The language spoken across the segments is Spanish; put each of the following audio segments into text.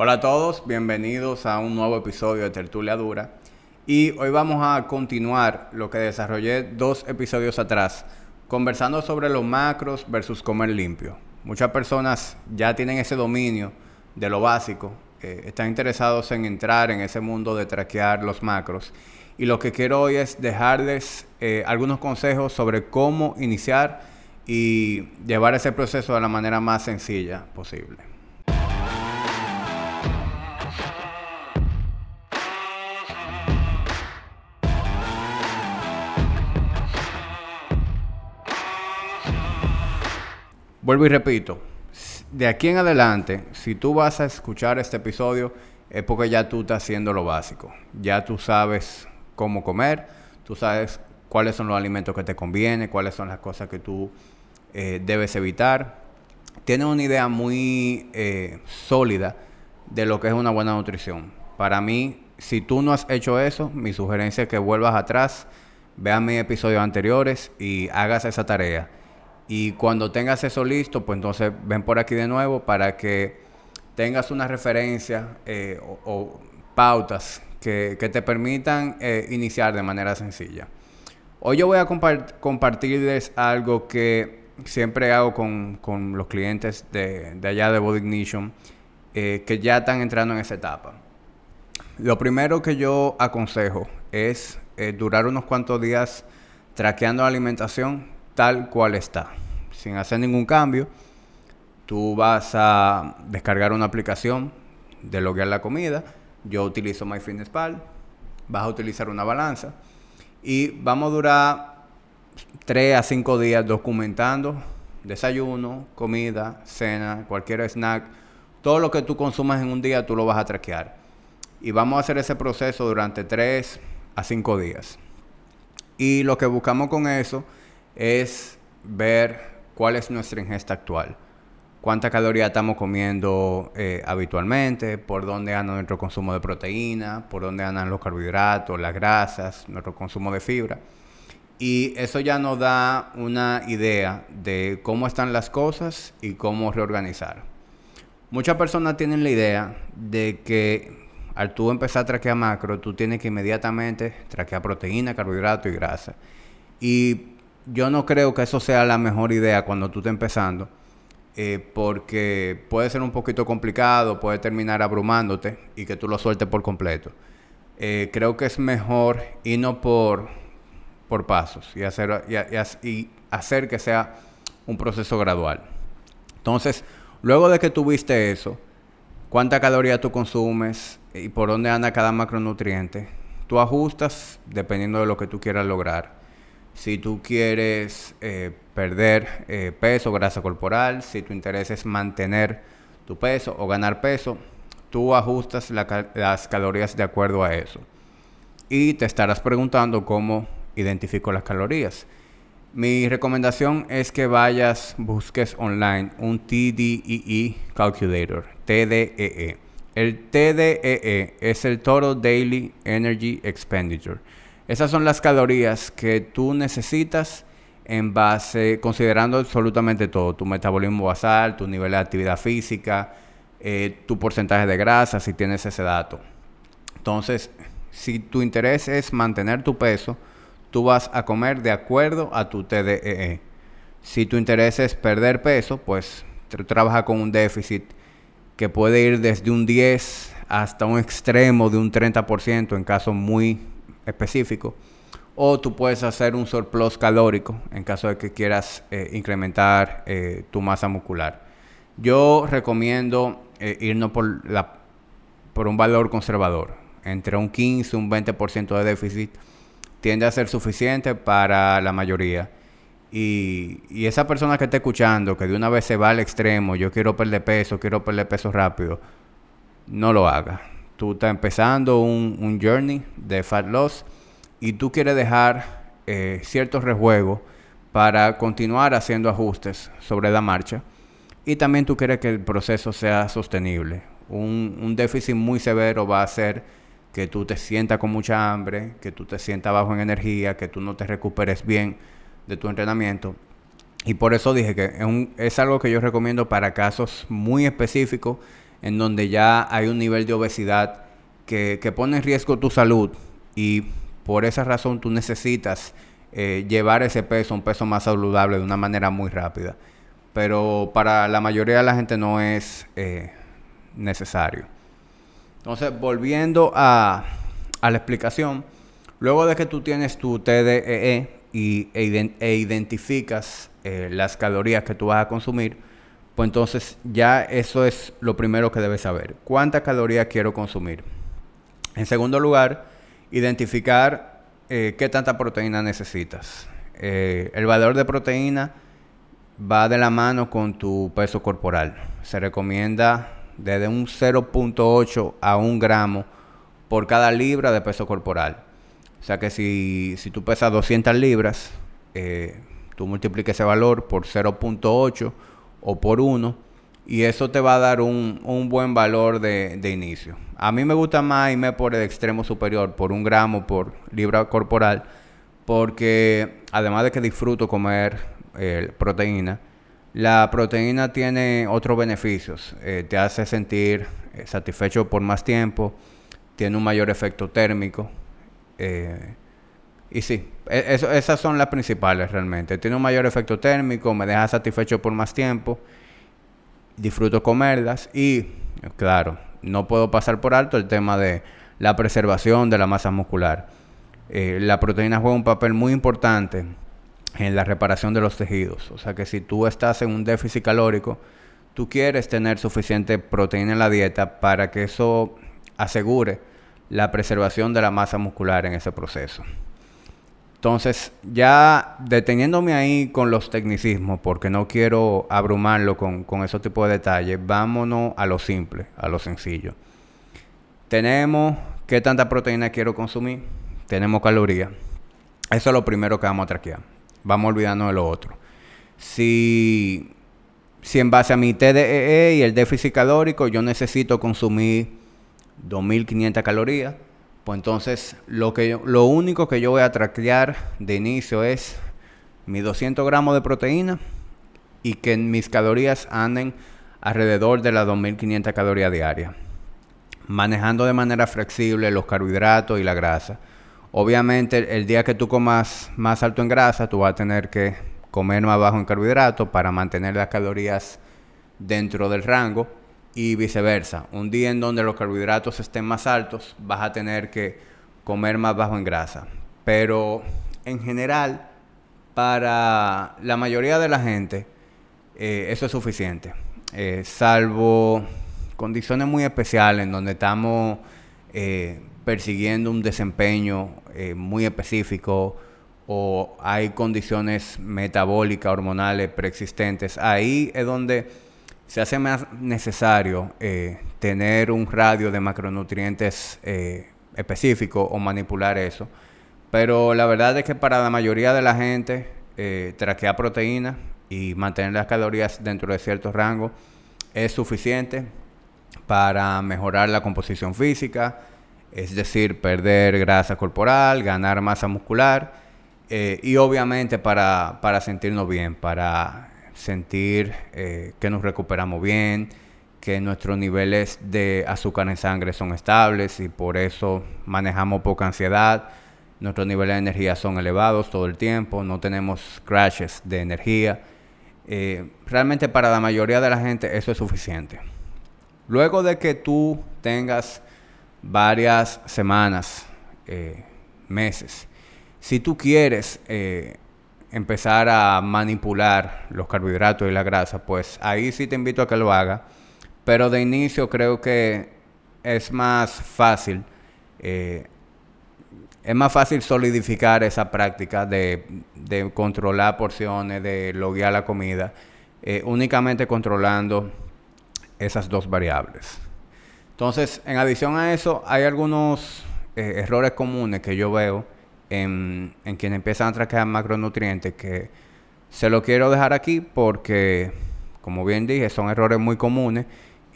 Hola a todos, bienvenidos a un nuevo episodio de Tertulia Dura. Y hoy vamos a continuar lo que desarrollé dos episodios atrás, conversando sobre los macros versus comer limpio. Muchas personas ya tienen ese dominio de lo básico, eh, están interesados en entrar en ese mundo de traquear los macros. Y lo que quiero hoy es dejarles eh, algunos consejos sobre cómo iniciar y llevar ese proceso de la manera más sencilla posible. Vuelvo y repito, de aquí en adelante, si tú vas a escuchar este episodio, es porque ya tú estás haciendo lo básico. Ya tú sabes cómo comer, tú sabes cuáles son los alimentos que te convienen, cuáles son las cosas que tú eh, debes evitar. Tienes una idea muy eh, sólida de lo que es una buena nutrición. Para mí, si tú no has hecho eso, mi sugerencia es que vuelvas atrás, veas mis episodios anteriores y hagas esa tarea y cuando tengas eso listo, pues entonces ven por aquí de nuevo para que tengas una referencia eh, o, pautas que, te permitan eh, iniciar de manera sencilla. Hoy yo voy a compartirles algo que siempre hago con, los clientes de, allá de Body Ignition eh, que ya están entrando en esa etapa. Lo primero que yo aconsejo es durar unos cuantos días traqueando la alimentación tal cual está, sin hacer ningún cambio. Tú vas a descargar una aplicación de loguear la comida. Yo utilizo MyFitnessPal. Vas a utilizar una balanza. Y vamos a durar 3 a 5 días documentando desayuno, comida, cena, cualquier snack. Todo lo que tú consumas en un día tú lo vas a traquear. Y vamos a hacer ese proceso durante 3 a 5 días. Y lo que buscamos con eso es ver cuál es nuestra ingesta actual, cuánta caloría estamos comiendo eh, habitualmente, por dónde anda nuestro consumo de proteína, por dónde andan los carbohidratos, las grasas, nuestro consumo de fibra. Y eso ya nos da una idea de cómo están las cosas y cómo reorganizar. Muchas personas tienen la idea de que al tú empezar a traquear macro, tú tienes que inmediatamente traquear proteína, carbohidrato y grasa. Y yo no creo que eso sea la mejor idea cuando tú estás empezando, eh, porque puede ser un poquito complicado, puede terminar abrumándote y que tú lo sueltes por completo. Eh, creo que es mejor irnos por, por pasos y hacer, y, hacer que sea un proceso gradual. Entonces, luego de que tuviste eso, cuánta caloría tú consumes y por dónde anda cada macronutriente, tú ajustas dependiendo de lo que tú quieras lograr si tú quieres eh, perder eh, peso, grasa corporal, si tu interés es mantener tu peso o ganar peso, tú ajustas las calorías de acuerdo a eso. Y te estarás preguntando cómo identifico las calorías. Mi recomendación es que vayas, busques online un TDEE Calculator, TDEE. E. El TDEE e es el Total Daily Energy Expenditure esas son las calorías que tú necesitas en base, considerando absolutamente todo, tu metabolismo basal, tu nivel de actividad física, eh, tu porcentaje de grasa, si tienes ese dato. Entonces, si tu interés es mantener tu peso, tú vas a comer de acuerdo a tu TDEE. E. Si tu interés es perder peso, pues trabaja con un déficit que puede ir desde un 10 hasta un extremo de un 30% en casos muy específico. O tú puedes hacer un surplus calórico en caso de que quieras eh, incrementar eh, tu masa muscular. Yo recomiendo eh, irnos por, por un valor conservador. Entre un 15 y un 20% de déficit tiende a ser suficiente para la mayoría. Y, y, esa persona que está escuchando, que de una vez se va al extremo, yo quiero perder peso, quiero perder peso rápido, no lo haga tú estás empezando un, un, journey de fat loss y tú quieres dejar eh, ciertos rejuegos para continuar haciendo ajustes sobre la marcha y también tú quieres que el proceso sea sostenible. Un, un déficit muy severo va a hacer que tú te sientas con mucha hambre, que tú te sientas bajo en energía, que tú no te recuperes bien de tu entrenamiento. Y por eso dije que es, algo que yo recomiendo para casos muy específicos en donde ya hay un nivel de obesidad que, pone en riesgo tu salud y por esa razón tú necesitas eh, llevar ese peso, un peso más saludable de una manera muy rápida. Pero para la mayoría de la gente no es eh, necesario. Entonces, volviendo a, la explicación, luego de que tú tienes tu TDEE e y, e, e identificas eh, las calorías que tú vas a consumir, pues entonces ya eso es lo primero que debes saber. ¿Cuántas calorías quiero consumir? En segundo lugar, identificar eh, qué tanta proteína necesitas. Eh, el valor de proteína va de la mano con tu peso corporal. Se recomienda desde un 0.8 a 1 gramo por cada libra de peso corporal. O sea que si, si tú pesas 200 libras, eh, tú multipliques ese valor por 0.8 o por 1 y eso te va a dar un, un buen valor de, de, inicio. A mí me gusta más irme por el extremo superior, por un gramo por libra corporal, porque además de que disfruto comer eh, proteína, la proteína tiene otros beneficios. Eh, te hace sentir eh, satisfecho por más tiempo, tiene un mayor efecto térmico. y sí, e, esas son las principales realmente. Tiene un mayor efecto térmico, me deja satisfecho por más tiempo disfruto comerlas y, claro, no puedo pasar por alto el tema de la preservación de la masa muscular. Eh, la proteína juega un papel muy importante en la reparación de los tejidos. O sea que si tú estás en un déficit calórico, tú quieres tener suficiente proteína en la dieta para que eso asegure la preservación de la masa muscular en ese proceso. Entonces, ya deteniéndome ahí con los tecnicismos, porque no quiero abrumarlo con, con esos tipos de detalles, vámonos a lo simple, a lo sencillo. Tenemos qué tanta proteína quiero consumir, tenemos calorías. Eso es lo primero que vamos a traquear. Vamos olvidando de lo otro. Si, si en base a mi TDEE e y el déficit calórico yo necesito consumir 2.500 calorías, pues entonces lo, que lo único que yo voy a traquear de inicio es mis 200 gramos de proteína y que mis calorías anden alrededor de las 2500 calorías diarias. Manejando de manera flexible los carbohidratos y la grasa. Obviamente el día que tú comas más alto en grasa, tú vas a tener que comer más bajo en carbohidratos para mantener las calorías dentro del rango y viceversa. Un día en donde los carbohidratos estén más altos, vas a tener que comer más bajo en grasa. Pero en general, para la mayoría de la gente, eh, eso es suficiente. Eh, salvo condiciones muy especiales en donde estamos eh, persiguiendo un desempeño muy específico o hay condiciones metabólicas, hormonales preexistentes. Ahí es donde se hace más necesario eh, tener un radio de macronutrientes eh, específico o manipular eso. Pero la verdad es que para la mayoría de la gente, eh, traquear proteínas y mantener las calorías dentro de cierto rango es suficiente para mejorar la composición física, es decir, perder grasa corporal, ganar masa muscular y obviamente para, para sentirnos bien, para sentir eh, que nos recuperamos bien, que nuestros niveles de azúcar en sangre son estables y por eso manejamos poca ansiedad. Nuestros niveles de energía son elevados todo el tiempo, no tenemos crashes de energía. Eh, realmente para la mayoría de la gente eso es suficiente. Luego de que tú tengas varias semanas, eh, meses, si tú quieres empezar a manipular los carbohidratos y la grasa, pues ahí sí te invito a que lo haga. Pero de inicio creo que es más fácil, eh, es más fácil solidificar esa práctica de, controlar porciones, de loguear la comida, eh, únicamente controlando esas dos variables. Entonces, en adición a eso, hay algunos eh, errores comunes que yo veo en, en quienes empiezan a traquear macronutrientes que se lo quiero dejar aquí porque, como bien dije, son errores muy comunes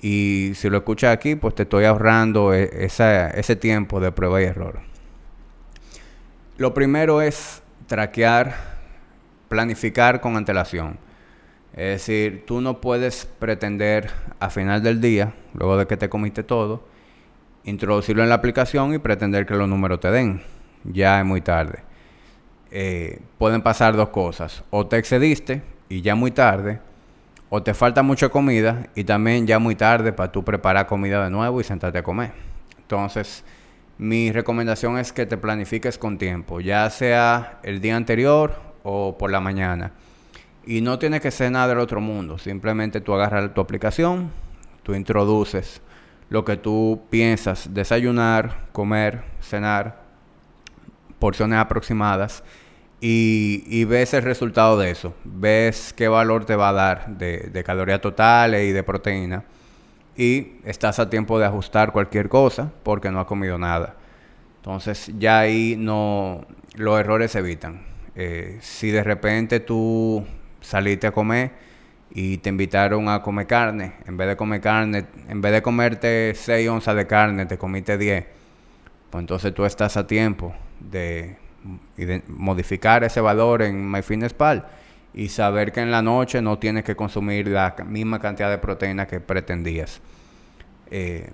y si lo escuchas aquí, pues te estoy ahorrando e, ese tiempo de prueba y error. Lo primero es traquear, planificar con antelación. Es decir, tú no puedes pretender a final del día, luego de que te comiste todo, introducirlo en la aplicación y pretender que los números te den. Ya es muy tarde. Eh, pueden pasar dos cosas. O te excediste y ya muy tarde. O te falta mucha comida y también ya muy tarde para tú preparar comida de nuevo y sentarte a comer. Entonces, mi recomendación es que te planifiques con tiempo, ya sea el día anterior o por la mañana. Y no tiene que ser nada del otro mundo, simplemente tú agarras tu aplicación, tú introduces lo que tú piensas desayunar, comer, cenar, porciones aproximadas y, ves el resultado de eso, ves qué valor te va a dar de, de calorías totales y de proteína y estás a tiempo de ajustar cualquier cosa porque no has comido nada. Entonces ya ahí no los errores se evitan. Eh, si de repente tú saliste a comer y te invitaron a comer carne, en vez de comer carne, en vez de comerte 6 onzas de carne, te comiste 10, pues entonces tú estás a tiempo de, modificar ese valor en MyFitnessPal y saber que en la noche no tienes que consumir la misma cantidad de proteína que pretendías. Eh,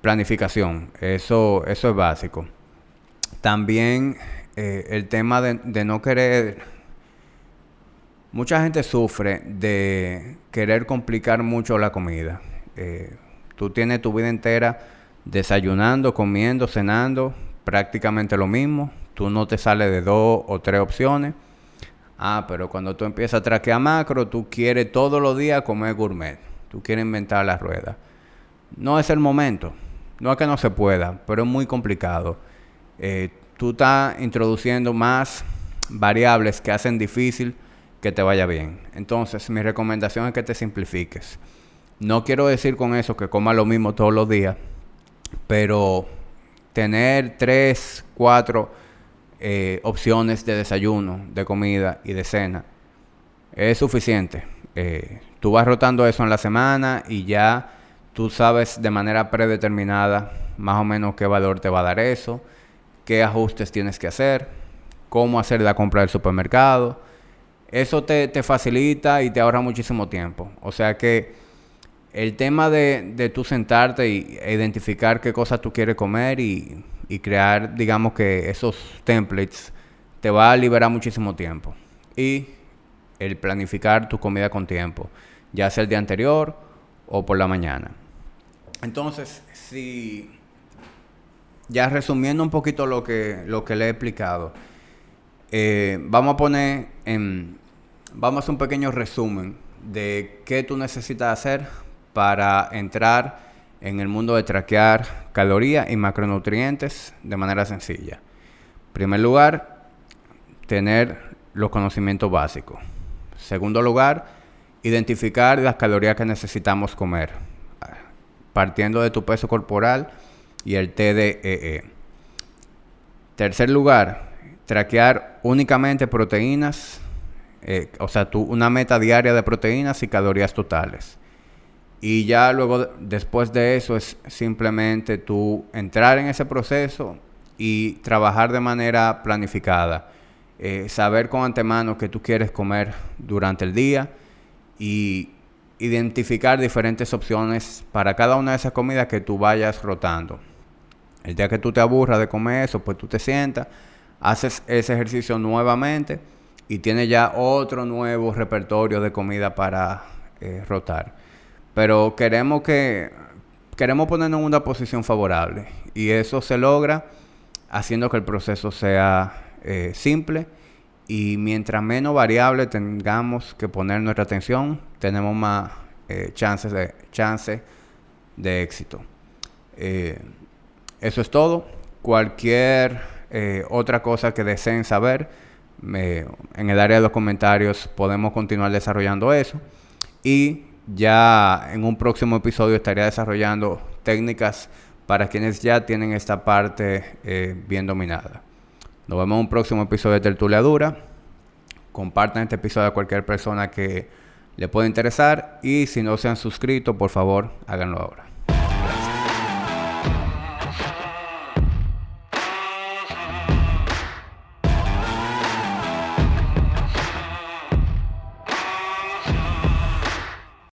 planificación, eso, eso es básico. También eh, el tema de, no querer... Mucha gente sufre de querer complicar mucho la comida. Eh, tú tienes tu vida entera desayunando, comiendo, cenando, prácticamente lo mismo. Tú no te sales de dos o tres opciones Ah, pero cuando tú empiezas a traquear macro, tú quieres todos los días comer gourmet. Tú quieres inventar la rueda. No es el momento. No es que no se pueda, pero es muy complicado. Eh, tú estás introduciendo más variables que hacen difícil que te vaya bien. Entonces, mi recomendación es que te simplifiques. No quiero decir con eso que comas lo mismo todos los días, pero tener tres, cuatro eh, opciones de desayuno, de comida y de cena. Es suficiente. Eh, tú vas rotando eso en la semana y ya tú sabes de manera predeterminada más o menos qué valor te va a dar eso, qué ajustes tienes que hacer, cómo hacer la compra del supermercado. Eso te, te facilita y te ahorra muchísimo tiempo. O sea que el tema de, de tú sentarte y, e identificar qué cosas tú quieres comer y y crear, digamos que esos templates te va a liberar muchísimo tiempo. Y el planificar tu comida con tiempo, ya sea el día anterior o por la mañana. Entonces, si ya resumiendo un poquito lo que, lo que le he explicado, eh, vamos a poner en, vamos a hacer un pequeño resumen de qué tú necesitas hacer para entrar en el mundo de traquear calorías y macronutrientes de manera sencilla. En primer lugar, tener los conocimientos básicos. Segundo lugar, identificar las calorías que necesitamos comer, partiendo de tu peso corporal y el TDEE. E. Tercer lugar, traquear únicamente proteínas, eh, o sea, una meta diaria de proteínas y calorías totales. Y ya luego, después de eso, es simplemente tú entrar en ese proceso y trabajar de manera planificada. Eh, saber con antemano qué tú quieres comer durante el día y identificar diferentes opciones para cada una de esas comidas que tú vayas rotando. El día que tú te aburras de comer eso, pues tú te sientas, haces ese ejercicio nuevamente y tienes ya otro nuevo repertorio de comida para eh, rotar. Pero queremos que queremos ponernos en una posición favorable y eso se logra haciendo que el proceso sea eh, simple y mientras menos variable tengamos que poner nuestra atención, tenemos más eh, chances de chance de éxito. Eso es todo. Cualquier otra cosa que deseen saber, en el área de los comentarios podemos continuar desarrollando eso. Y ya en un próximo episodio estaría desarrollando técnicas para quienes ya tienen esta parte eh, bien dominada. Nos vemos en un próximo episodio de Tertulia Dura. Compartan este episodio a cualquier persona que le pueda interesar y si no se han suscrito, por favor, háganlo ahora.